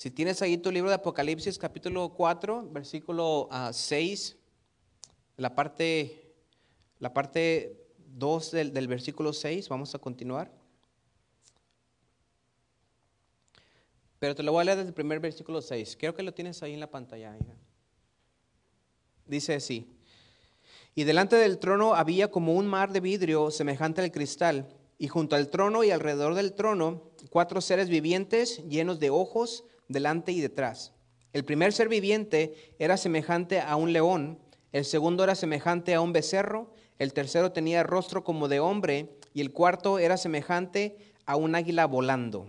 Si tienes ahí tu libro de Apocalipsis, capítulo 4, versículo 6, ah, la parte, la parte 2 del, del versículo 6, vamos a continuar. Pero te lo voy a leer desde el primer versículo 6. Creo que lo tienes ahí en la pantalla. Dice así. Y delante del trono había como un mar de vidrio semejante al cristal, y junto al trono y alrededor del trono cuatro seres vivientes llenos de ojos delante y detrás. El primer ser viviente era semejante a un león, el segundo era semejante a un becerro, el tercero tenía rostro como de hombre y el cuarto era semejante a un águila volando.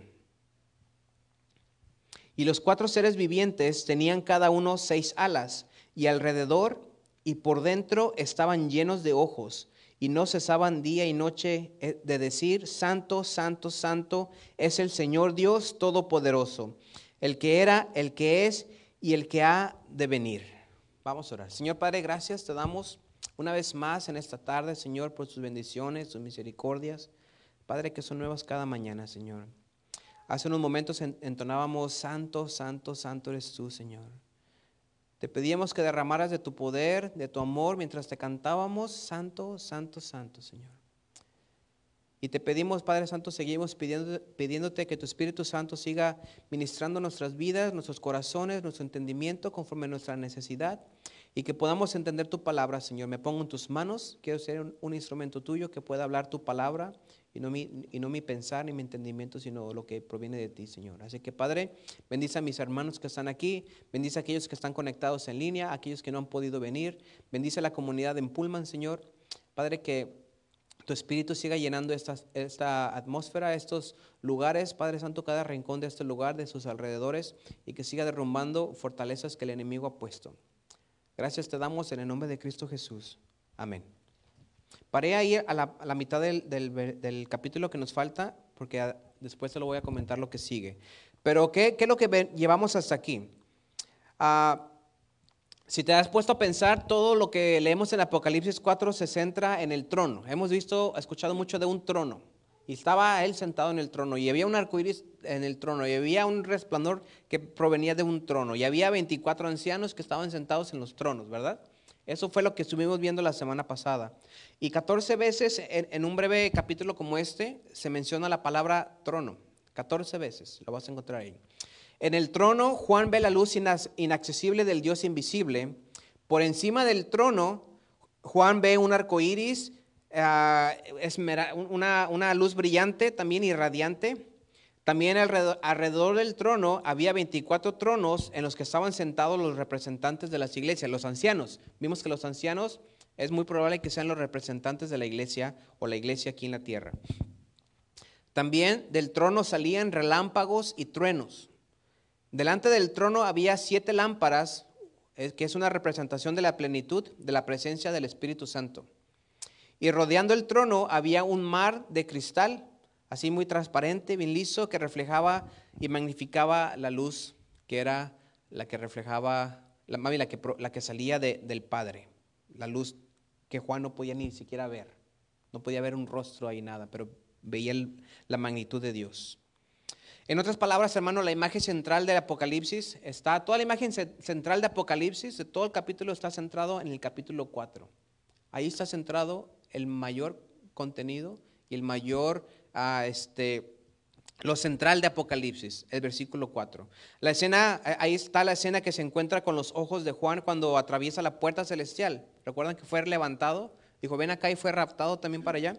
Y los cuatro seres vivientes tenían cada uno seis alas y alrededor y por dentro estaban llenos de ojos y no cesaban día y noche eh, de decir, Santo, Santo, Santo es el Señor Dios Todopoderoso el que era, el que es y el que ha de venir. Vamos a orar. Señor Padre, gracias te damos una vez más en esta tarde, Señor, por tus bendiciones, tus misericordias. Padre, que son nuevas cada mañana, Señor. Hace unos momentos entonábamos, Santo, Santo, Santo eres tú, Señor. Te pedíamos que derramaras de tu poder, de tu amor, mientras te cantábamos, Santo, Santo, Santo, Señor. Y te pedimos, Padre Santo, seguimos pidiéndote que tu Espíritu Santo siga ministrando nuestras vidas, nuestros corazones, nuestro entendimiento conforme a nuestra necesidad y que podamos entender tu palabra, Señor. Me pongo en tus manos, quiero ser un, instrumento tuyo que pueda hablar tu palabra y no, mi, y no mi pensar ni mi entendimiento, sino lo que proviene de ti, Señor. Así que, Padre, bendice a mis hermanos que están aquí, bendice a aquellos que están conectados en línea, a aquellos que no han podido venir, bendice a la comunidad en Pullman, Señor. Padre, que tu Espíritu siga llenando esta, esta atmósfera, estos lugares, Padre Santo, cada rincón de este lugar, de sus alrededores, y que siga derrumbando fortalezas que el enemigo ha puesto. Gracias te damos en el nombre de Cristo Jesús. Amén. Paré ahí a la, a la mitad del, del, capítulo que nos falta, porque después te lo voy a comentar lo que sigue. Pero, ¿qué, qué es lo que llevamos hasta aquí? Ah, si te has puesto a pensar, todo lo que leemos en Apocalipsis 4 se centra en el trono. Hemos visto, escuchado mucho de un trono. Y estaba él sentado en el trono. Y había un arcoíris en el trono. Y había un resplandor que provenía de un trono. Y había 24 ancianos que estaban sentados en los tronos, ¿verdad? Eso fue lo que estuvimos viendo la semana pasada. Y 14 veces en, un breve capítulo como este se menciona la palabra trono. 14 veces, lo vas a encontrar ahí. En el trono, Juan ve la luz inaccesible del Dios invisible. Por encima del trono, Juan ve un arco iris, ah, una, luz brillante, también irradiante. También alrededor, del trono había 24 tronos en los que estaban sentados los representantes de las iglesias, los ancianos. Vimos que los ancianos es muy probable que sean los representantes de la iglesia o la iglesia aquí en la tierra. También del trono salían relámpagos y truenos. Delante del trono había siete lámparas, eh, que es una representación de la plenitud de la presencia del Espíritu Santo. Y rodeando el trono había un mar de cristal, así muy transparente, bien liso, que reflejaba y magnificaba la luz que era la que reflejaba, la, la, que, la que salía del Padre, la luz que Juan no podía ni siquiera ver, no podía ver un rostro ahí nada, pero veía la magnitud de Dios. En otras palabras, hermano, la imagen central del Apocalipsis está, toda la imagen central de Apocalipsis, de todo el capítulo está centrado en el capítulo 4. Ahí está centrado el mayor contenido y el mayor, ah, este, lo central de Apocalipsis, el versículo 4. La escena, eh, ahí está la escena que se encuentra con los ojos de Juan cuando atraviesa la puerta celestial. ¿Recuerdan que fue levantado? Dijo, ven acá y fue raptado también para allá.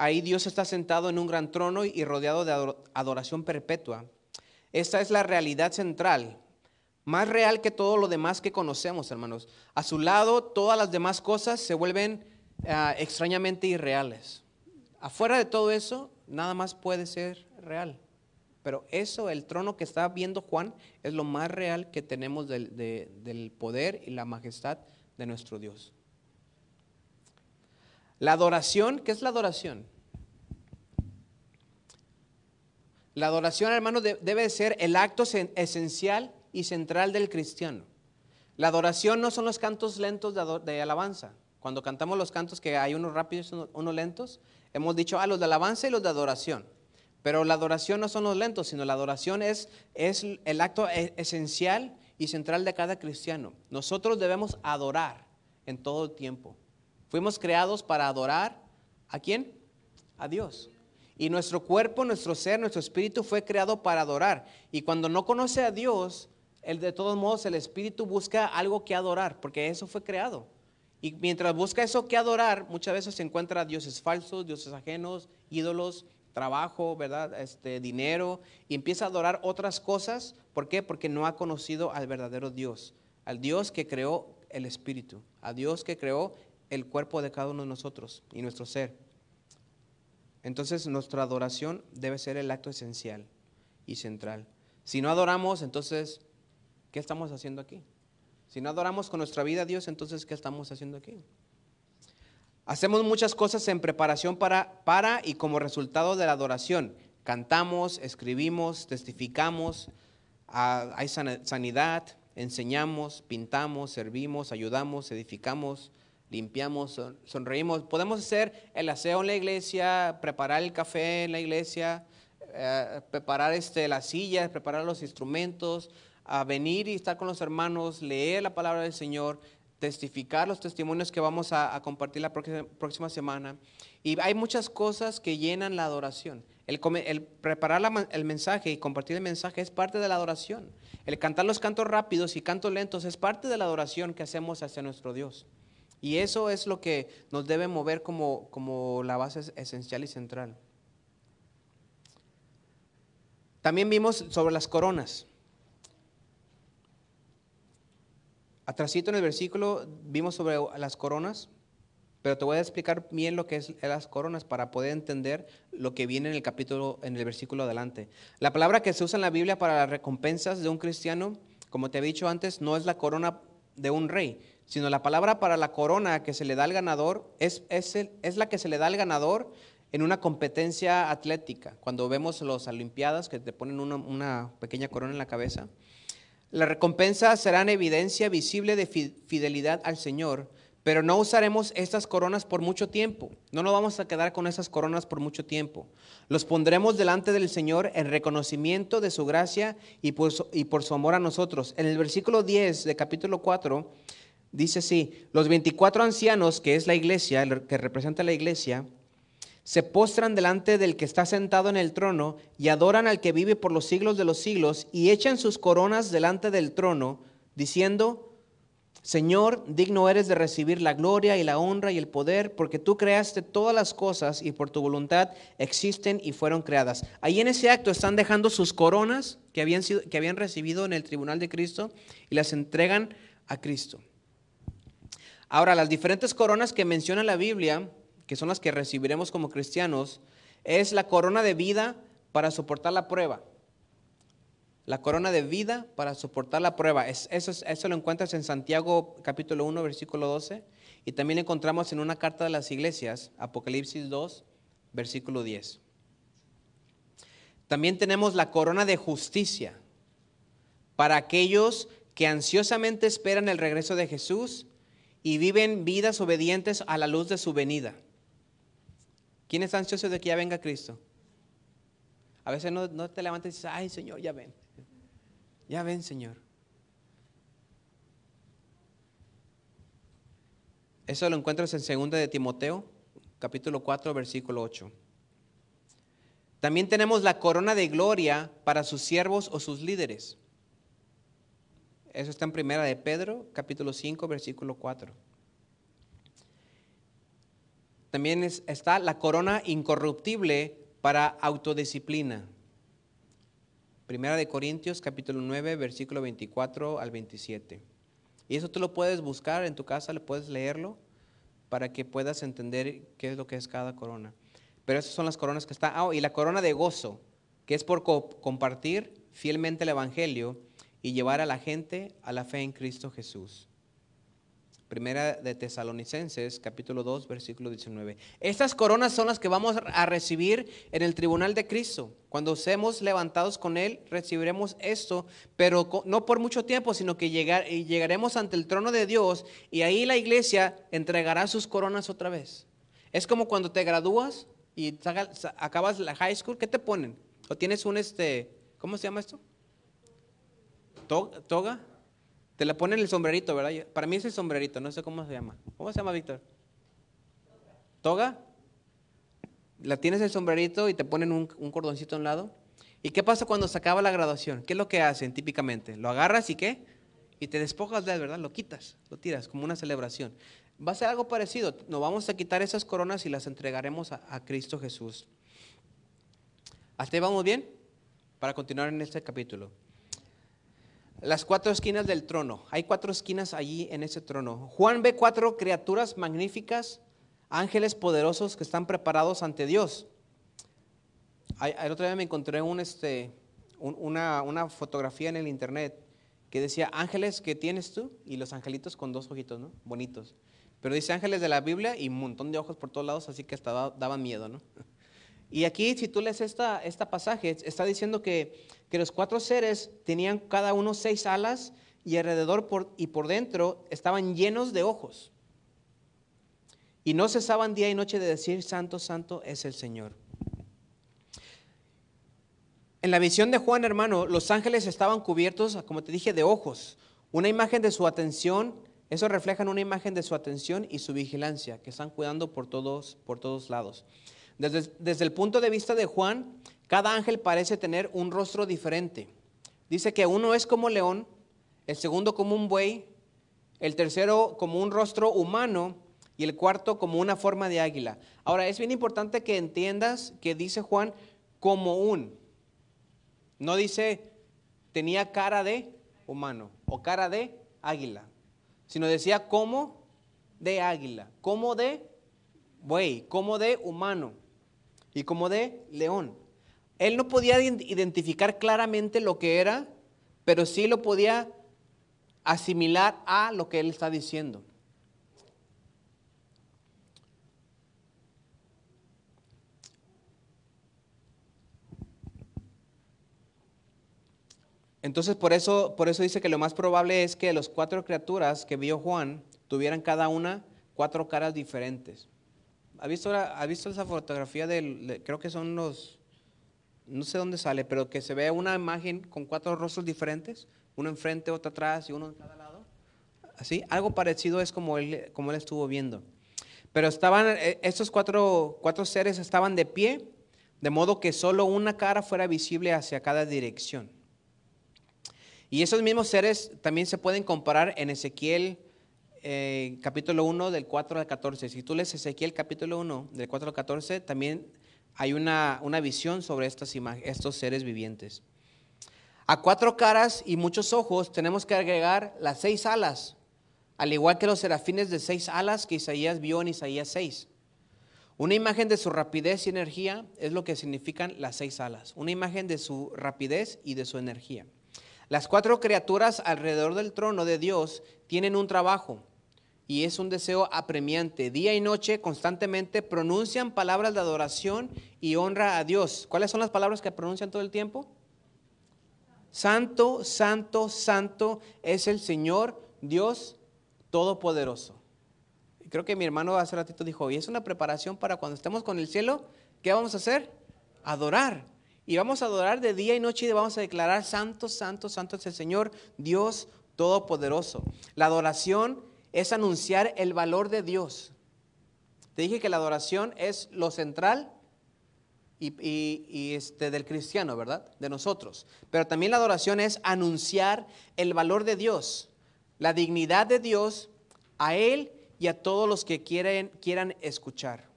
Ahí Dios está sentado en un gran trono y rodeado de adoración perpetua. Esta es la realidad central, más real que todo lo demás que conocemos, hermanos. A su lado, todas las demás cosas se vuelven ah, extrañamente irreales. Afuera de todo eso, nada más puede ser real. Pero eso, el trono que está viendo Juan, es lo más real que tenemos del poder y la majestad de nuestro Dios. La adoración, ¿qué es la adoración? La adoración, hermano, debe ser el acto esencial y central del cristiano. La adoración no son los cantos lentos de, alabanza. Cuando cantamos los cantos que hay unos rápidos y unos lentos, hemos dicho, ah, los de alabanza y los de adoración. Pero la adoración no son los lentos, sino la adoración es, es el acto e- esencial y central de cada cristiano. Nosotros debemos adorar en todo el tiempo. Fuimos creados para adorar a quién? A Dios. Y nuestro cuerpo, nuestro ser, nuestro espíritu fue creado para adorar. Y cuando no conoce a Dios, el, de todos modos el espíritu busca algo que adorar, porque eso fue creado. Y mientras busca eso que adorar, muchas veces se encuentra dioses falsos, dioses ajenos, ídolos, trabajo, ¿verdad? Este, dinero, y empieza a adorar otras cosas. ¿Por qué? Porque no ha conocido al verdadero Dios, al Dios que creó el espíritu, a Dios que creó el cuerpo de cada uno de nosotros y nuestro ser. Entonces nuestra adoración debe ser el acto esencial y central. Si no adoramos, entonces, ¿qué estamos haciendo aquí? Si no adoramos con nuestra vida a Dios, entonces, ¿qué estamos haciendo aquí? Hacemos muchas cosas en preparación para, para y como resultado de la adoración. Cantamos, escribimos, testificamos, ah, hay sanidad, enseñamos, pintamos, servimos, ayudamos, edificamos, limpiamos, son- sonreímos. Podemos hacer el aseo en la iglesia, preparar el café en la iglesia, eh, preparar este, las sillas, preparar los instrumentos, a venir y estar con los hermanos, leer la palabra del Señor, testificar los testimonios que vamos a, compartir la próxima, próxima semana. Y hay muchas cosas que llenan la adoración. El, el preparar la el mensaje y compartir el mensaje es parte de la adoración. El cantar los cantos rápidos y cantos lentos es parte de la adoración que hacemos hacia nuestro Dios. Y eso es lo que nos debe mover como, como la base es- esencial y central. También vimos sobre las coronas. Atrasito en el versículo vimos sobre las coronas, pero te voy a explicar bien lo que es las coronas para poder entender lo que viene en el capítulo, en el versículo adelante. La palabra que se usa en la Biblia para las recompensas de un cristiano, como te he dicho antes, no es la corona de un rey, sino la palabra para la corona que se le da al ganador es, es, el- es la que se le da al ganador en una competencia atlética. Cuando vemos las Olimpiadas que te ponen una, una pequeña corona en la cabeza. La recompensa será en evidencia visible de fi- fidelidad al Señor, pero no usaremos estas coronas por mucho tiempo. No nos vamos a quedar con esas coronas por mucho tiempo. Los pondremos delante del Señor en reconocimiento de su gracia y por su, y por su amor a nosotros. En el versículo 10 de capítulo 4 dice así, los 24 ancianos, que es la iglesia, que representa la iglesia, se postran delante del que está sentado en el trono y adoran al que vive por los siglos de los siglos y echan sus coronas delante del trono, diciendo, Señor, digno eres de recibir la gloria y la honra y el poder, porque tú creaste todas las cosas y por tu voluntad existen y fueron creadas. Ahí en ese acto están dejando sus coronas que habían, sido, que habían recibido en el tribunal de Cristo y las entregan a Cristo. Ahora, las diferentes coronas que menciona la Biblia, que son las que recibiremos como cristianos, es la corona de vida para soportar la prueba. La corona de vida para soportar la prueba. Es- eso, es- eso lo encuentras en Santiago capítulo 1, versículo 12. Y también encontramos en una carta de las iglesias, Apocalipsis 2, versículo 10. También tenemos la corona de justicia para aquellos que ansiosamente esperan el regreso de Jesús y viven vidas obedientes a la luz de su venida. ¿Quién está ansioso de que ya venga Cristo? A veces no, no te levantas y dices, ay Señor, ya ven. Ya ven, Señor. Eso lo encuentras en 2 de Timoteo, capítulo 4, versículo 8. También tenemos la corona de gloria para sus siervos o sus líderes. Eso está en primera de Pedro, capítulo 5, versículo 4. También es- está la corona incorruptible para autodisciplina. Primera de Corintios, capítulo 9, versículo 24 al 27. Y eso tú lo puedes buscar en tu casa, le puedes leerlo para que puedas entender qué es lo que es cada corona. Pero esas son las coronas que está. Ah, y la corona de gozo, que es por co- compartir fielmente el Evangelio y llevar a la gente a la fe en Cristo Jesús. Primera de Tesalonicenses, capítulo 2, versículo 19. Estas coronas son las que vamos a recibir en el tribunal de Cristo. Cuando seamos levantados con Él, recibiremos esto, pero no por mucho tiempo, sino que llegar, y llegaremos ante el trono de Dios y ahí la iglesia entregará sus coronas otra vez. Es como cuando te gradúas y acabas la high school, ¿qué te ponen? ¿O tienes un este, ¿cómo se llama esto? To- ¿Toga? Te la ponen el sombrerito, ¿verdad? Para mí es el sombrerito, no sé cómo se llama. ¿Cómo se llama, Víctor? ¿Toga? La tienes el sombrerito y te ponen un, un cordoncito a un lado. ¿Y qué pasa cuando se acaba la graduación? ¿Qué es lo que hacen típicamente? Lo agarras y qué? Y te despojas de él, ¿verdad? Lo quitas, lo tiras como una celebración. Va a ser algo parecido. Nos vamos a quitar esas coronas y las entregaremos a, a Cristo Jesús. ¿Hasta ahí vamos bien? Para continuar en este capítulo. Las cuatro esquinas del trono. Hay cuatro esquinas allí en ese trono. Juan ve cuatro criaturas magníficas, ángeles poderosos que están preparados ante Dios. El otro día me encontré un, este, un- una, una fotografía en el internet que decía ángeles que tienes tú y los angelitos con dos ojitos, ¿no? Bonitos. Pero dice ángeles de la Biblia y un montón de ojos por todos lados, así que hasta da- daba miedo, ¿no? Y aquí, si tú lees esta, esta pasaje, está diciendo que, que los cuatro seres tenían cada uno seis alas y alrededor por, y por dentro estaban llenos de ojos. Y no cesaban día y noche de decir, Santo, Santo es el Señor. En la visión de Juan, hermano, los ángeles estaban cubiertos, como te dije, de ojos. Una imagen de su atención, eso refleja una imagen de su atención y su vigilancia, que están cuidando por todos, por todos lados. Desde, desde el punto de vista de Juan, cada ángel parece tener un rostro diferente. Dice que uno es como león, el segundo como un buey, el tercero como un rostro humano y el cuarto como una forma de águila. Ahora, es bien importante que entiendas que dice Juan como un. No dice tenía cara de humano o cara de águila, sino decía como de águila, como de buey, como de humano y como de león. Él no podía ident- identificar claramente lo que era, pero sí lo podía asimilar a lo que él está diciendo. Entonces, por eso, por eso dice que lo más probable es que las cuatro criaturas que vio Juan tuvieran cada una cuatro caras diferentes. ¿Ha visto, ha visto esa fotografía del, de- creo que son los, no sé dónde sale, pero que se ve una imagen con cuatro rostros diferentes, uno enfrente, otro atrás y uno en cada lado? Así, algo parecido es como él, como él estuvo viendo. Pero estaban, eh, estos cuatro, cuatro seres estaban de pie, de modo que solo una cara fuera visible hacia cada dirección. Y esos mismos seres también se pueden comparar en Ezequiel eh, capítulo 1 del 4 al 14. Si tú lees Ezequiel capítulo 1 del 4 al 14, también hay una, una visión sobre estas estos seres vivientes. A cuatro caras y muchos ojos tenemos que agregar las seis alas, al igual que los serafines de seis alas que Isaías vio en Isaías 6. Una imagen de su rapidez y energía es lo que significan las seis alas. Una imagen de su rapidez y de su energía. Las cuatro criaturas alrededor del trono de Dios tienen un trabajo y es un deseo apremiante. Día y noche constantemente pronuncian palabras de adoración y honra a Dios. ¿Cuáles son las palabras que pronuncian todo el tiempo? Santo, santo, santo es el Señor Dios Todopoderoso. Creo que mi hermano hace ratito dijo, y es una preparación para cuando estemos con el cielo, ¿qué vamos a hacer? Adorar. Y vamos a adorar de día y noche y vamos a declarar, santo, santo, santo es el Señor Dios Todopoderoso. La adoración es anunciar el valor de Dios. Te dije que la adoración es lo central y, este, del cristiano, ¿verdad? De nosotros. Pero también la adoración es anunciar el valor de Dios, la dignidad de Dios a Él y a todos los que quieren, quieran escuchar.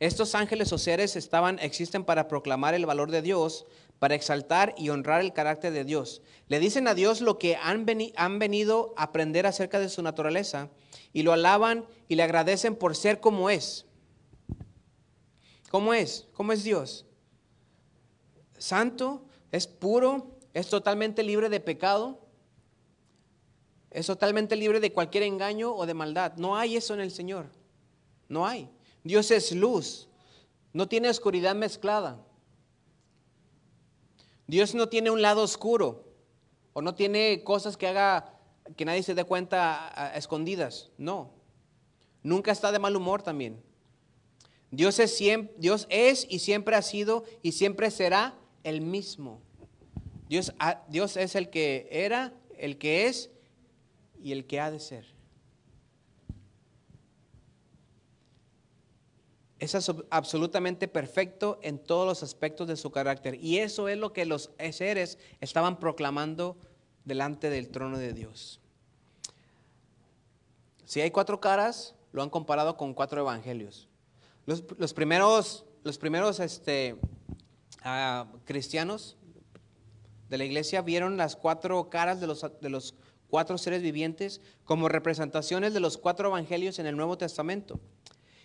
Estos ángeles o seres existen para proclamar el valor de Dios, para exaltar y honrar el carácter de Dios. Le dicen a Dios lo que han, veni- han venido a aprender acerca de su naturaleza y lo alaban y le agradecen por ser como es. ¿Cómo es? ¿Cómo es Dios? Santo, es puro, es totalmente libre de pecado, es totalmente libre de cualquier engaño o de maldad. No hay eso en el Señor. No hay. Dios es luz. No tiene oscuridad mezclada. Dios no tiene un lado oscuro o no tiene cosas que haga que nadie se dé cuenta a, escondidas. No. Nunca está de mal humor también. Dios es, siempre, Dios es y siempre ha sido y siempre será el mismo. Dios, Dios es el que era, el que es y el que ha de ser. Es absolutamente perfecto en todos los aspectos de su carácter. Y eso es lo que los seres estaban proclamando delante del trono de Dios. Si hay cuatro caras, lo han comparado con cuatro evangelios. Los, primeros, los primeros este, ah, cristianos de la iglesia vieron las cuatro caras de los, de los cuatro seres vivientes como representaciones de los cuatro evangelios en el Nuevo Testamento.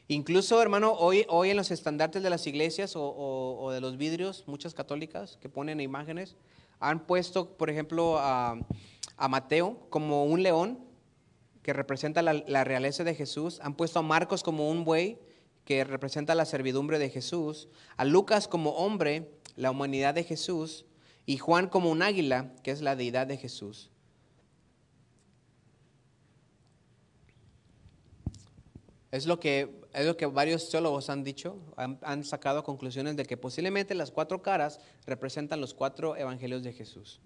Incluso, hermano, hoy, hoy en los estandartes de las iglesias o, de los vidrios, muchas católicas que ponen imágenes, han puesto, por ejemplo, a, Mateo como un león que representa la, la, realeza de Jesús, han puesto a Marcos como un buey que representa la servidumbre de Jesús, a Lucas como hombre, la humanidad de Jesús, y Juan como un águila, que es la deidad de Jesús. Es lo que, es lo que varios teólogos han dicho, han, sacado conclusiones de que posiblemente las cuatro caras representan los cuatro evangelios de Jesús.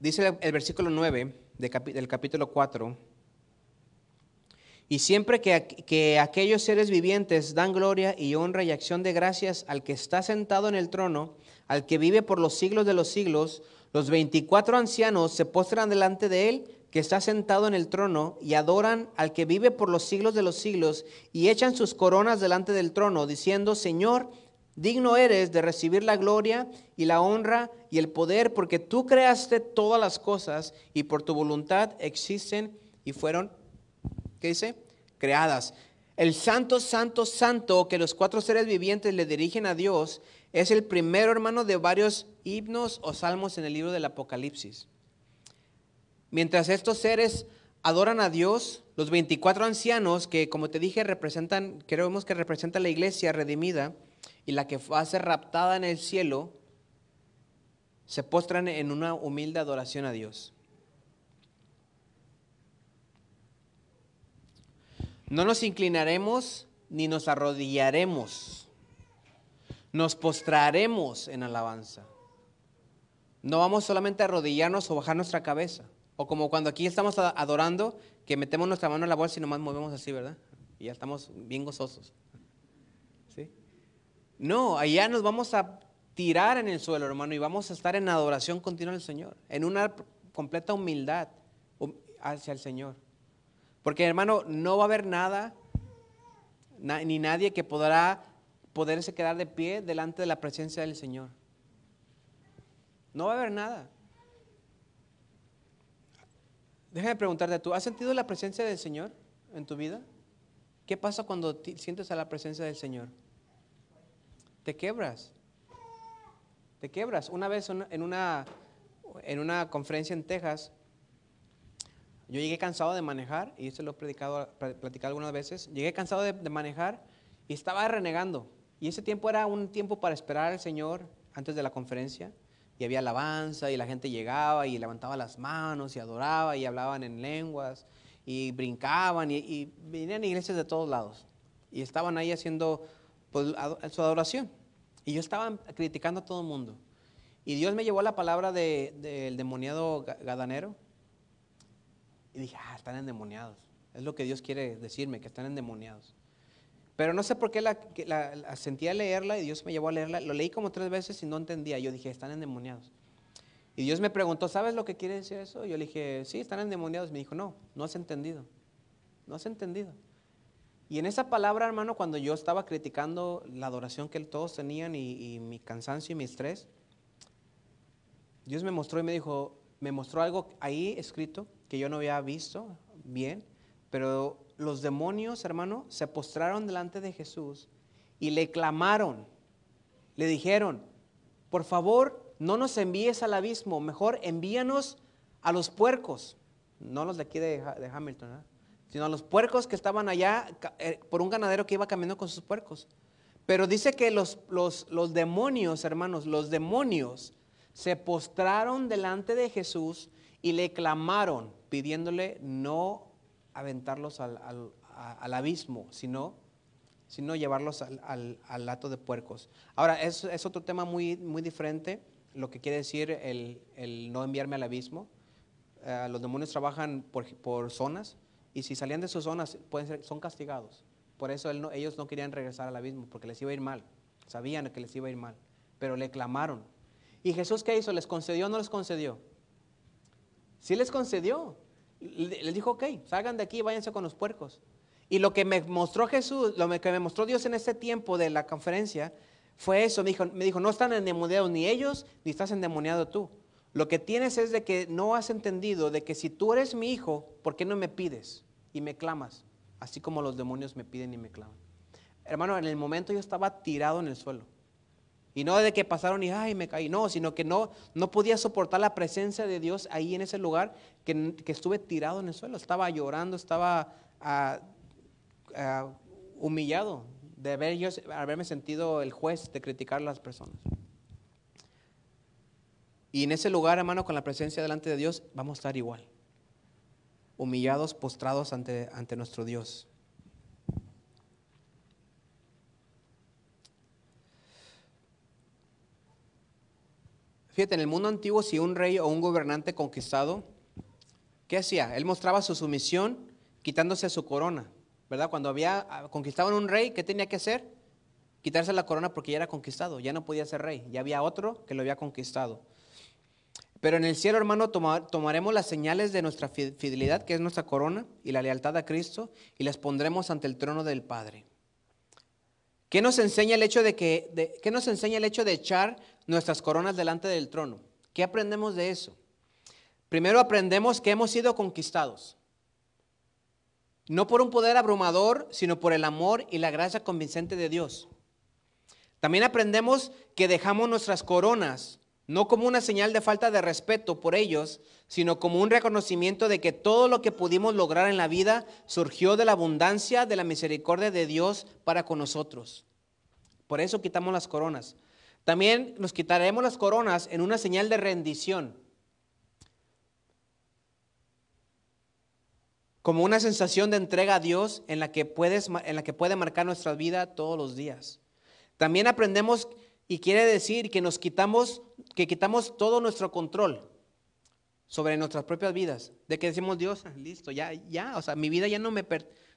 Dice el, versículo 9 del capítulo 4, y siempre que, que, aquellos seres vivientes dan gloria y honra y acción de gracias al que está sentado en el trono, al que vive por los siglos de los siglos, los veinticuatro ancianos se postran delante de él, que está sentado en el trono, y adoran al que vive por los siglos de los siglos, y echan sus coronas delante del trono, diciendo, Señor, digno eres de recibir la gloria y la honra y el poder, porque tú creaste todas las cosas, y por tu voluntad existen y fueron, ¿qué dice? Creadas. El santo, santo, santo que los cuatro seres vivientes le dirigen a Dios es el primero, hermano, de varios himnos o salmos en el libro del Apocalipsis. Mientras estos seres adoran a Dios, los 24 ancianos que, como te dije, representan, creemos que representan la iglesia redimida y la que va a ser raptada en el cielo, se postran en una humilde adoración a Dios. No nos inclinaremos ni nos arrodillaremos nos postraremos en alabanza. No vamos solamente a arrodillarnos o bajar nuestra cabeza. O como cuando aquí estamos adorando, que metemos nuestra mano en la bolsa y nomás movemos así, ¿verdad? Y ya estamos bien gozosos. ¿Sí? No, allá nos vamos a tirar en el suelo, hermano, y vamos a estar en adoración continua al Señor, en una completa humildad hacia el Señor. Porque, hermano, no va a haber nada, ni nadie que podrá poderse quedar de pie delante de la presencia del Señor. No va a haber nada. Déjame preguntarte, ¿tú has sentido la presencia del Señor en tu vida? ¿Qué pasa cuando sientes a la presencia del Señor? Te quebras. Te quebras. Una vez en una, en una conferencia en Texas, yo llegué cansado de manejar, y esto lo he predicado, platicado algunas veces, llegué cansado de manejar y estaba renegando. Y ese tiempo era un tiempo para esperar al Señor antes de la conferencia. Y había alabanza y la gente llegaba y levantaba las manos y adoraba y hablaban en lenguas y brincaban y, venían iglesias de todos lados. Y estaban ahí haciendo pues, su adoración. Y yo estaba criticando a todo el mundo. Y Dios me llevó la palabra del demoniado gadanero. Y dije, ah, están endemoniados. Es lo que Dios quiere decirme, que están endemoniados. Pero no sé por qué la, la, sentía leerla y Dios me llevó a leerla. Lo leí como tres veces y no entendía. Yo dije, están endemoniados. Y Dios me preguntó, ¿sabes lo que quiere decir eso? Yo le dije, sí, están endemoniados. Me dijo, no, no has entendido. No has entendido. Y en esa palabra, hermano, cuando yo estaba criticando la adoración que todos tenían y, y mi cansancio y mi estrés, Dios me mostró y me dijo, me mostró algo ahí escrito que yo no había visto bien, pero los demonios, hermano, se postraron delante de Jesús y le clamaron, le dijeron, por favor, no nos envíes al abismo, mejor envíanos a los puercos, no los de aquí de, Hamilton, sino a los puercos que estaban allá eh, por un ganadero que iba caminando con sus puercos. Pero dice que los, los, los demonios, hermanos, los demonios se postraron delante de Jesús y le clamaron, pidiéndole no aventarlos al, al- al abismo, sino, sino llevarlos al, al, lato de puercos. Ahora, es, es otro tema muy, muy diferente, lo que quiere decir el, el no enviarme al abismo. Eh, los demonios trabajan por, por zonas y si salían de sus zonas pueden ser, son castigados. Por eso ellos no querían regresar al abismo, porque les iba a ir mal. Sabían que les iba a ir mal, pero le clamaron. ¿Y Jesús qué hizo? ¿Les concedió o no les concedió? Sí les concedió. Le- Les dijo, ok, salgan de aquí váyanse con los puercos. Y lo que me mostró Jesús, lo que me mostró Dios en ese tiempo de la conferencia, fue eso. Me dijo, me dijo no están endemoniados ni ellos, ni estás endemoniado tú. Lo que tienes es de que no has entendido de que si tú eres mi hijo, ¿por qué no me pides y me clamas? Así como los demonios me piden y me claman. Hermano, en el momento yo estaba tirado en el suelo. Y no de que pasaron y ay, me caí, no, sino que no, no podía soportar la presencia de Dios ahí en ese lugar que, que estuve tirado en el suelo. Estaba llorando, estaba ah, ah, humillado de haber yo, haberme sentido el juez de criticar a las personas. Y en ese lugar, hermano, con la presencia delante de Dios, vamos a estar igual. Humillados, postrados ante, ante nuestro Dios. Fíjate, en el mundo antiguo, si un rey o un gobernante conquistado, ¿qué hacía? Él mostraba su sumisión quitándose su corona, ¿verdad? Cuando había ah, conquistado a un rey, ¿qué tenía que hacer? Quitarse la corona porque ya era conquistado, ya no podía ser rey, ya había otro que lo había conquistado. Pero en el cielo, hermano, toma- tomaremos las señales de nuestra fi- fidelidad, que es nuestra corona, y la lealtad a Cristo, y las pondremos ante el trono del Padre. ¿Qué nos enseña el hecho de que, qué nos enseña el hecho de echar nuestras coronas delante del trono? ¿Qué aprendemos de eso? Primero aprendemos que hemos sido conquistados. No por un poder abrumador, sino por el amor y la gracia convincente de Dios. También aprendemos que dejamos nuestras coronas no como una señal de falta de respeto por ellos, sino como un reconocimiento de que todo lo que pudimos lograr en la vida surgió de la abundancia de la misericordia de Dios para con nosotros. Por eso quitamos las coronas. También nos quitaremos las coronas en una señal de rendición, como una sensación de entrega a Dios en la que, puedes, en la que puede marcar nuestra vida todos los días. También aprendemos y quiere decir que nos quitamos, que quitamos todo nuestro control sobre nuestras propias vidas, de que decimos Dios, listo, ya, ya, o sea, mi vida ya no me,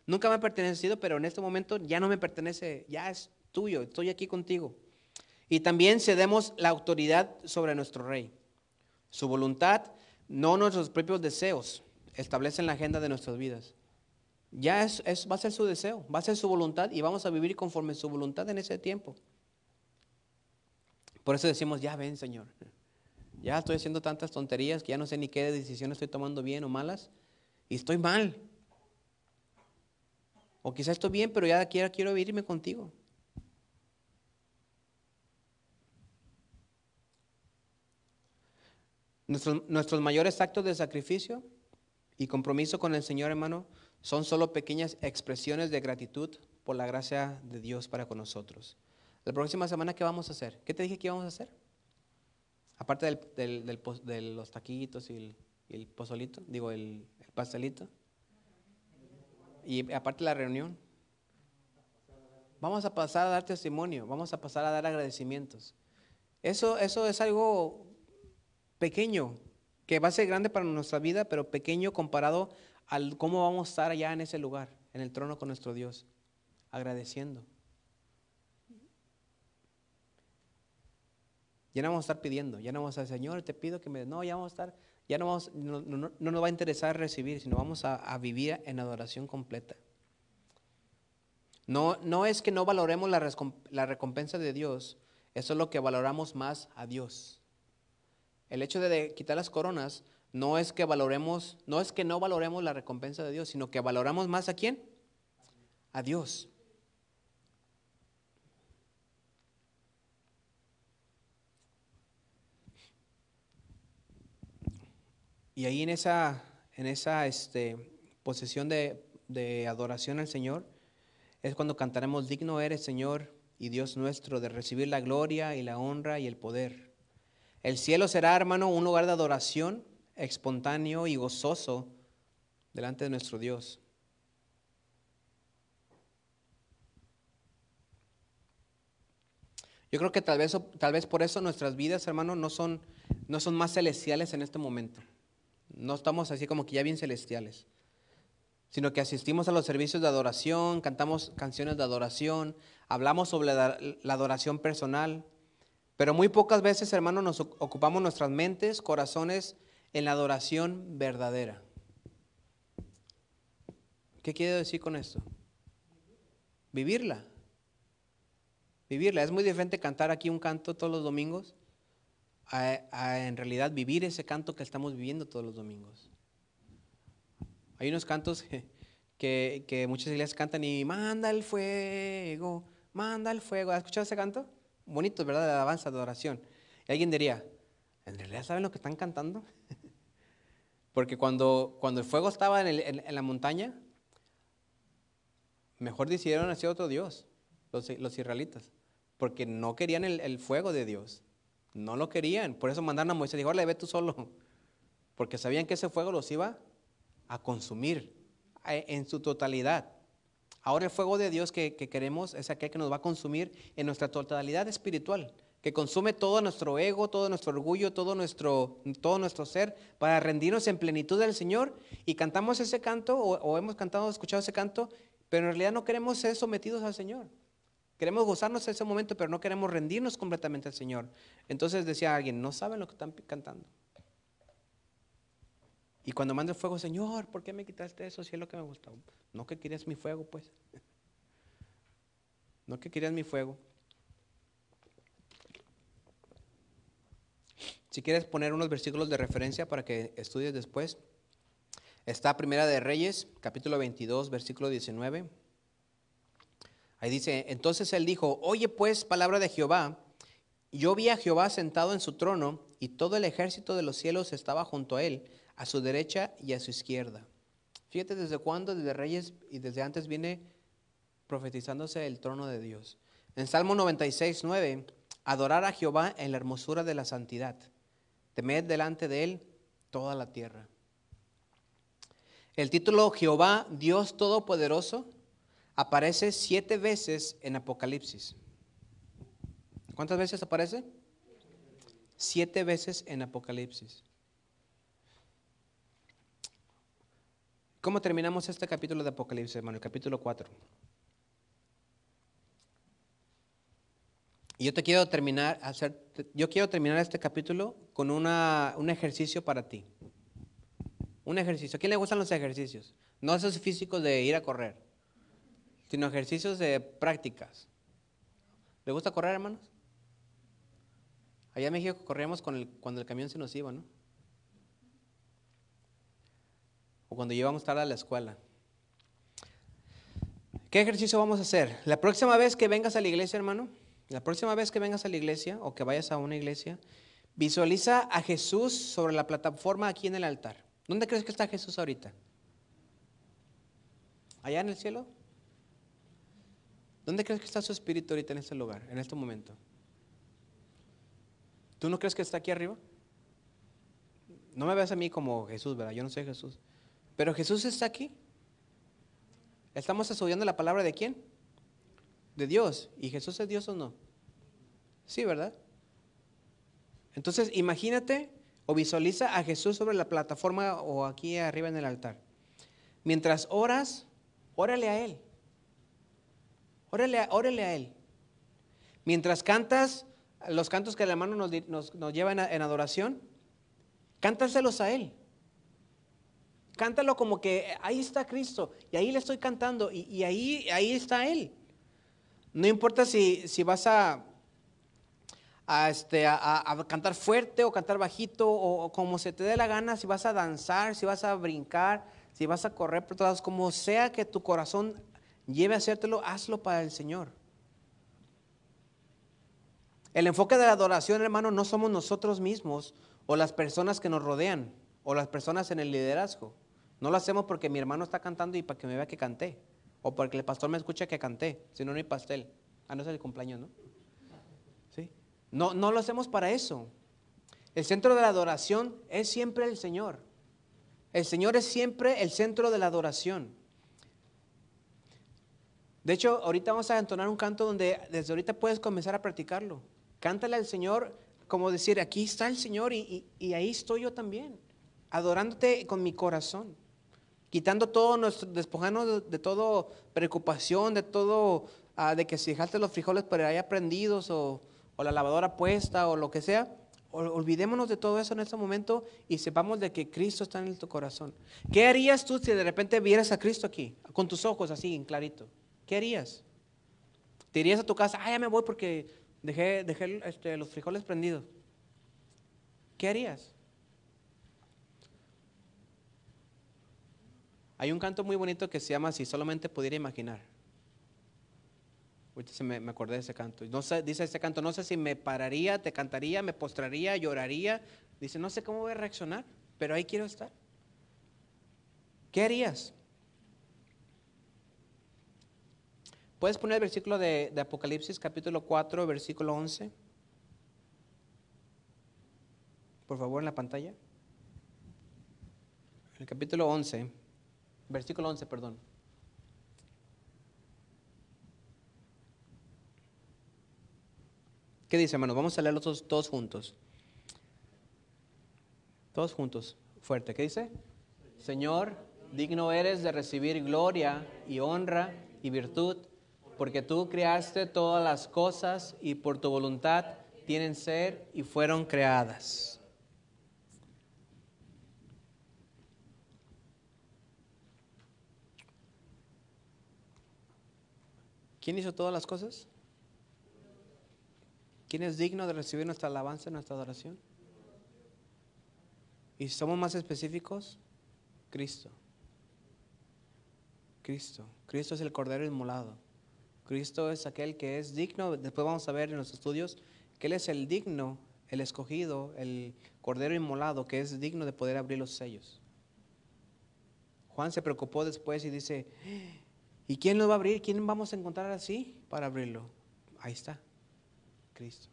nunca me ha pertenecido, pero en este momento ya no me pertenece, ya es tuyo, estoy aquí contigo. Y también cedemos la autoridad sobre nuestro rey. Su voluntad, no nuestros propios deseos, establecen la agenda de nuestras vidas. Ya es, va a ser su deseo, va a ser su voluntad y vamos a vivir conforme su voluntad en ese tiempo. Por eso decimos, ya ven, Señor. Ya estoy haciendo tantas tonterías que ya no sé ni qué decisiones estoy tomando bien o malas. Y estoy mal. O quizás estoy bien, pero ya quiero, quiero vivirme contigo. Nuestros, nuestros mayores actos de sacrificio y compromiso con el Señor, hermano, son solo pequeñas expresiones de gratitud por la gracia de Dios para con nosotros. La próxima semana, ¿qué vamos a hacer? ¿Qué te dije que íbamos a hacer? Aparte del, del- del de los taquitos y el, el pozolito, digo, el, el pastelito. Y aparte la reunión. Vamos a pasar a dar testimonio, vamos a pasar a dar agradecimientos. Eso, eso es algo pequeño, que va a ser grande para nuestra vida, pero pequeño comparado al cómo vamos a estar allá en ese lugar, en el trono con nuestro Dios, agradeciendo. Ya no vamos a estar pidiendo, ya no vamos a decir, Señor, te pido que me... No, ya vamos a estar, ya no, vamos, no, no- no- no nos va a interesar recibir, sino vamos a, a vivir en adoración completa. No, no es que no valoremos la, la recompensa de Dios, eso es lo que valoramos más a Dios. El hecho de, quitar las coronas no es que valoremos, no es que no valoremos la recompensa de Dios, sino que valoramos más a quién? A Dios. Y ahí en esa, en esa este, posesión de, de adoración al Señor, es cuando cantaremos, digno eres Señor y Dios nuestro, de recibir la gloria y la honra y el poder. El cielo será, hermano, un lugar de adoración espontáneo y gozoso delante de nuestro Dios. Yo creo que tal vez, tal vez por eso nuestras vidas, hermano, no son, no son más celestiales en este momento. No estamos así como que ya bien celestiales, sino que asistimos a los servicios de adoración, cantamos canciones de adoración, hablamos sobre la, la adoración personal, pero muy pocas veces, hermano, nos ocupamos nuestras mentes, corazones en la adoración verdadera. ¿Qué quiere decir con esto? Vivirla vivirla. Es muy diferente cantar aquí un canto todos los domingos a, en realidad vivir ese canto que estamos viviendo todos los domingos. Hay unos cantos que, que, muchas iglesias cantan y manda el fuego, manda el fuego. ¿Has escuchado ese canto? Bonito, ¿verdad? De alabanza, de oración. Y alguien diría, ¿en realidad saben lo que están cantando? Porque cuando, cuando el fuego estaba en, la montaña, mejor decidieron hacer otro Dios, los, los israelitas porque no querían el, fuego de Dios. No lo querían. Por eso mandaron a Moisés. Dijo, le ve tú solo. Porque sabían que ese fuego los iba a consumir en su totalidad. Ahora el fuego de Dios que, queremos es aquel que nos va a consumir en nuestra totalidad espiritual, que consume todo nuestro ego, todo nuestro orgullo, todo nuestro, todo nuestro ser, para rendirnos en plenitud del Señor. Y cantamos ese canto, o, hemos cantado, escuchado ese canto, pero en realidad no queremos ser sometidos al Señor. Queremos gozarnos en ese momento, pero no queremos rendirnos completamente al Señor. Entonces decía alguien, no saben lo que están cantando. Y cuando manda el fuego, Señor, ¿por qué me quitaste eso si es lo que me gustaba? No que querías mi fuego, pues. No que querías mi fuego. Si quieres poner unos versículos de referencia para que estudies después, está Primera de Reyes, capítulo 22, versículo 19. Ahí dice, entonces él dijo, oye pues palabra de Jehová, yo vi a Jehová sentado en su trono y todo el ejército de los cielos estaba junto a él, a su derecha y a su izquierda. Fíjate desde cuándo, desde Reyes y desde antes viene profetizándose el trono de Dios. En Salmo 96, 9, adorar a Jehová en la hermosura de la santidad. Temed delante de él toda la tierra. El título Jehová, Dios Todopoderoso, aparece siete veces en Apocalipsis. ¿Cuántas veces aparece? Siete veces en Apocalipsis. ¿Cómo terminamos este capítulo de Apocalipsis, hermano? El capítulo 4. Y yo te quiero terminar, hacer, yo quiero terminar este capítulo con una, un ejercicio para ti. Un ejercicio. ¿A quién le gustan los ejercicios? No esos físicos de ir a correr sino ejercicios de prácticas. ¿Le gusta correr, hermanos? Allá en México corríamos con el, cuando el camión se nos iba, ¿no? O cuando llevamos tarde a la escuela. ¿Qué ejercicio vamos a hacer? La próxima vez que vengas a la iglesia, hermano, la próxima vez que vengas a la iglesia o que vayas a una iglesia, visualiza a Jesús sobre la plataforma aquí en el altar. ¿Dónde crees que está Jesús ahorita? ¿Allá en el cielo? ¿Dónde crees que está su espíritu ahorita en este lugar, en este momento? ¿Tú no crees que está aquí arriba? No me veas a mí como Jesús, ¿verdad? Yo no soy Jesús. Pero Jesús está aquí. Estamos estudiando la palabra de quién? De Dios. ¿Y Jesús es Dios o no? Sí, ¿verdad? Entonces, imagínate o visualiza a Jesús sobre la plataforma o aquí arriba en el altar. Mientras oras, órale a Él. Órale, a Él. Mientras cantas los cantos que el hermano nos, nos, lleva en, adoración, cántaselos a Él. Cántalo como que ahí está Cristo y ahí le estoy cantando y, ahí, ahí está Él. No importa si, si vas a, a, este, a, cantar fuerte o cantar bajito o, como se te dé la gana, si vas a danzar, si vas a brincar, si vas a correr por todos como sea que tu corazón lleve a hacértelo, hazlo para el Señor. El enfoque de la adoración, hermano, no somos nosotros mismos o las personas que nos rodean o las personas en el liderazgo. No lo hacemos porque mi hermano está cantando y para que me vea que canté. O porque el pastor me escucha que canté. Si no, no hay pastel. Ah, no es el cumpleaños, ¿no? ¿Sí? No, no lo hacemos para eso. El centro de la adoración es siempre el Señor. El Señor es siempre el centro de la adoración. De hecho, ahorita vamos a entonar un canto donde desde ahorita puedes comenzar a practicarlo. Cántale al Señor como decir, aquí está el Señor y, y ahí estoy yo también, adorándote con mi corazón, quitando todo nuestro, despojando de, todo preocupación, de todo, ah, de que si dejaste los frijoles por ahí prendidos o, o la lavadora puesta o lo que sea, olvidémonos de todo eso en este momento y sepamos de que Cristo está en tu corazón. ¿Qué harías tú si de repente vieras a Cristo aquí, con tus ojos así, en clarito? ¿Qué harías? ¿Te irías a tu casa? Ah, ya me voy porque dejé, dejé este, los frijoles prendidos. ¿Qué harías? Hay un canto muy bonito que se llama Si solamente pudiera imaginar. Ahorita me, me, acordé de ese canto. No sé, dice ese canto, no sé si me pararía, te cantaría, me postraría, lloraría. Dice, no sé cómo voy a reaccionar, pero ahí quiero estar. ¿Qué harías? ¿Puedes poner el versículo de, Apocalipsis capítulo 4, versículo 11? Por favor, en la pantalla. El capítulo 11, versículo 11, perdón. ¿Qué dice, hermanos? Vamos a leerlos todos, todos juntos. Todos juntos, fuerte. ¿Qué dice? Señor, digno eres de recibir gloria y honra y virtud porque tú creaste todas las cosas y por tu voluntad tienen ser y fueron creadas. ¿Quién hizo todas las cosas? ¿Quién es digno de recibir nuestra alabanza, nuestra adoración? Y si somos más específicos, Cristo. Cristo. Cristo es el Cordero Inmolado. Cristo es aquel que es digno, después vamos a ver en los estudios, que Él es el digno, el escogido, el cordero inmolado, que es digno de poder abrir los sellos. Juan se preocupó después y dice, ¿y quién lo va a abrir? ¿Quién vamos a encontrar así para abrirlo? Ahí está, Cristo.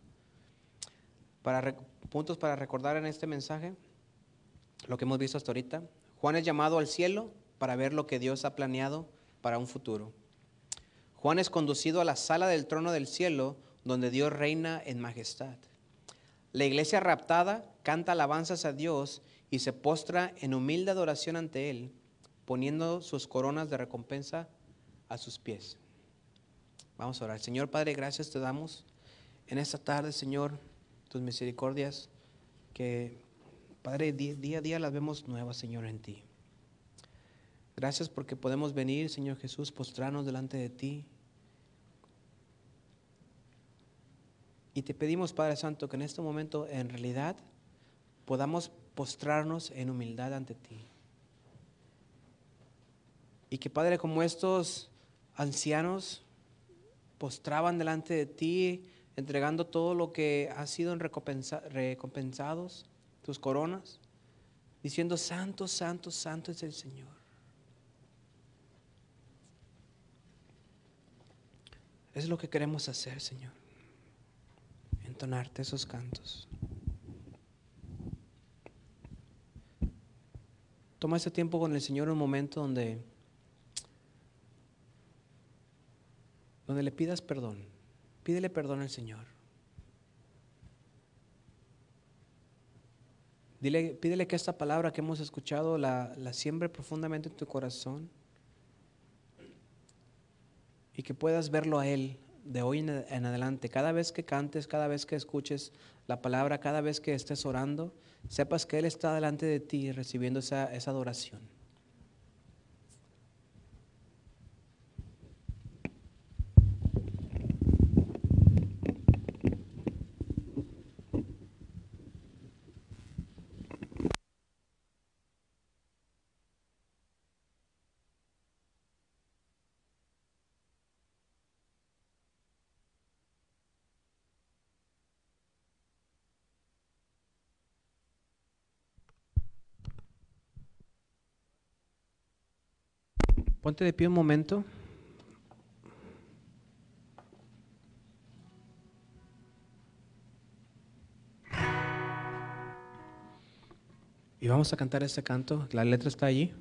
Para, puntos para recordar en este mensaje, lo que hemos visto hasta ahorita. Juan es llamado al cielo para ver lo que Dios ha planeado para un futuro. Juan es conducido a la sala del trono del cielo, donde Dios reina en majestad. La iglesia raptada canta alabanzas a Dios y se postra en humilde adoración ante Él, poniendo sus coronas de recompensa a sus pies. Vamos a orar. Señor Padre, gracias te damos en esta tarde, Señor, tus misericordias, que Padre, día a día las vemos nuevas, Señor, en ti. Gracias porque podemos venir, Señor Jesús, postrarnos delante de ti Y te pedimos, Padre Santo, que en este momento en realidad podamos postrarnos en humildad ante ti. Y que, Padre, como estos ancianos postraban delante de ti, entregando todo lo que ha sido recompensados, tus coronas, diciendo, Santo, Santo, Santo es el Señor. Es lo que queremos hacer, Señor entonarte esos cantos. Toma ese tiempo con el Señor un momento donde, donde le pidas perdón. Pídele perdón al Señor. Dile, pídele que esta palabra que hemos escuchado la, la siembre profundamente en tu corazón y que puedas verlo a Él de hoy en adelante, cada vez que cantes, cada vez que escuches la palabra, cada vez que estés orando, sepas que Él está delante de ti recibiendo esa, esa adoración. Ponte de pie un momento. Y vamos a cantar este canto. La letra está allí.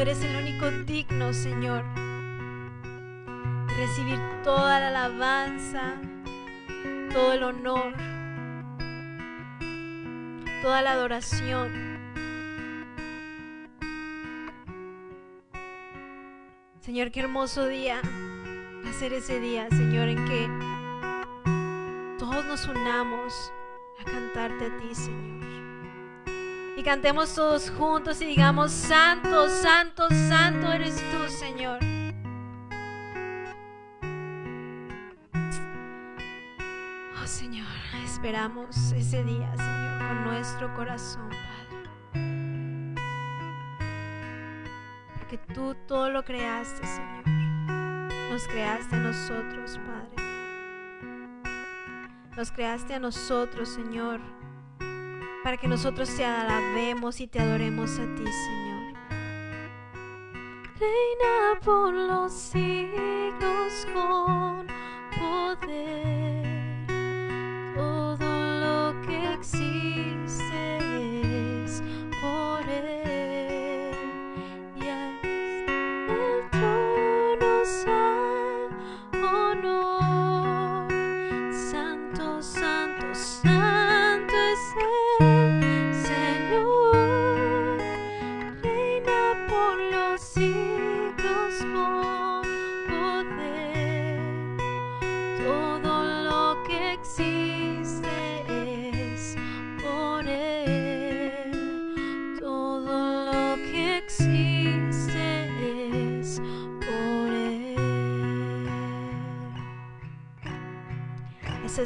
Tú eres el único digno, Señor, de recibir toda la alabanza, todo el honor, toda la adoración. Señor, qué hermoso día va a ser ese día, Señor, en que todos nos unamos a cantarte a ti, Señor. Y cantemos todos juntos y digamos, Santo, Santo, Santo eres tú, Señor. Oh Señor, esperamos ese día, Señor, con nuestro corazón, Padre. Porque tú todo lo creaste, Señor. Nos creaste a nosotros, Padre. Nos creaste a nosotros, Señor, para que nosotros te alabemos y te adoremos a ti, Señor. Reina por los siglos con poder. Todo lo que existe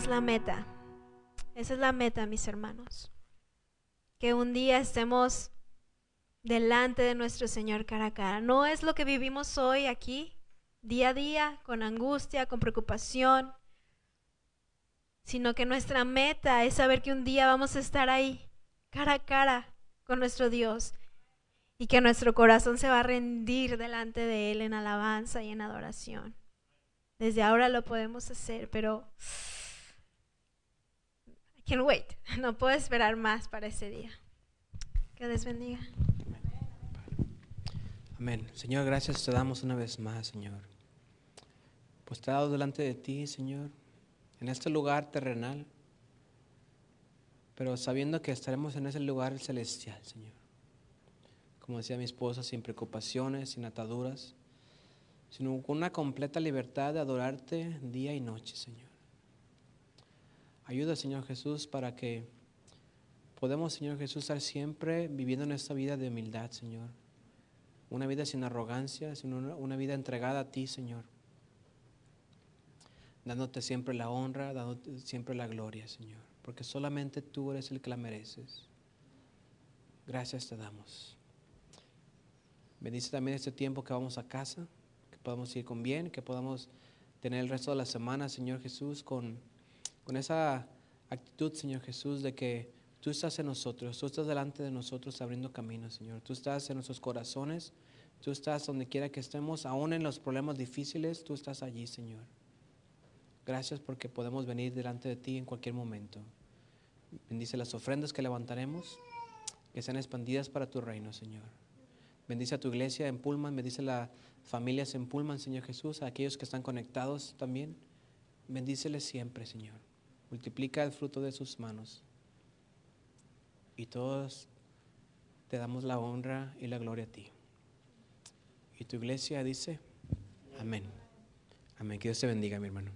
es la meta. Esa es la meta, mis hermanos. Que un día estemos delante de nuestro Señor cara a cara. No es lo que vivimos hoy aquí, día a día, con angustia, con preocupación, sino que nuestra meta es saber que un día vamos a estar ahí, cara a cara con nuestro Dios, y que nuestro corazón se va a rendir delante de Él en alabanza y en adoración. Desde ahora lo podemos hacer, pero I can't wait. No puedo esperar más para ese día. Que Dios bendiga. Amén. Señor, gracias te damos una vez más, Señor. Postrados delante de ti, Señor, en este lugar terrenal, pero sabiendo que estaremos en ese lugar celestial, Señor. Como decía mi esposa, sin preocupaciones, sin ataduras, sino con una completa libertad de adorarte día y noche, Señor. Ayuda, Señor Jesús, para que podamos, Señor Jesús, estar siempre viviendo en esta vida de humildad, Señor. Una vida sin arrogancia, sino una, vida entregada a ti, Señor. Dándote siempre la honra, dándote siempre la gloria, Señor. Porque solamente tú eres el que la mereces. Gracias te damos. Bendice también este tiempo que vamos a casa, que podamos ir con bien, que podamos tener el resto de la semana, Señor Jesús, con, con esa actitud, Señor Jesús, de que tú estás en nosotros, tú estás delante de nosotros abriendo caminos, Señor. Tú estás en nuestros corazones, tú estás donde quiera que estemos, aún en los problemas difíciles, tú estás allí, Señor. Gracias porque podemos venir delante de ti en cualquier momento. Bendice las ofrendas que levantaremos, que sean expandidas para tu reino, Señor. Bendice a tu iglesia en Pullman, bendice a las familias en Pullman, Señor Jesús, a aquellos que están conectados también. Bendíceles siempre, Señor. Multiplica el fruto de sus manos. Y todos te damos la honra y la gloria a ti. Y tu iglesia dice, amén. Amén. Que Dios te bendiga, mi hermano.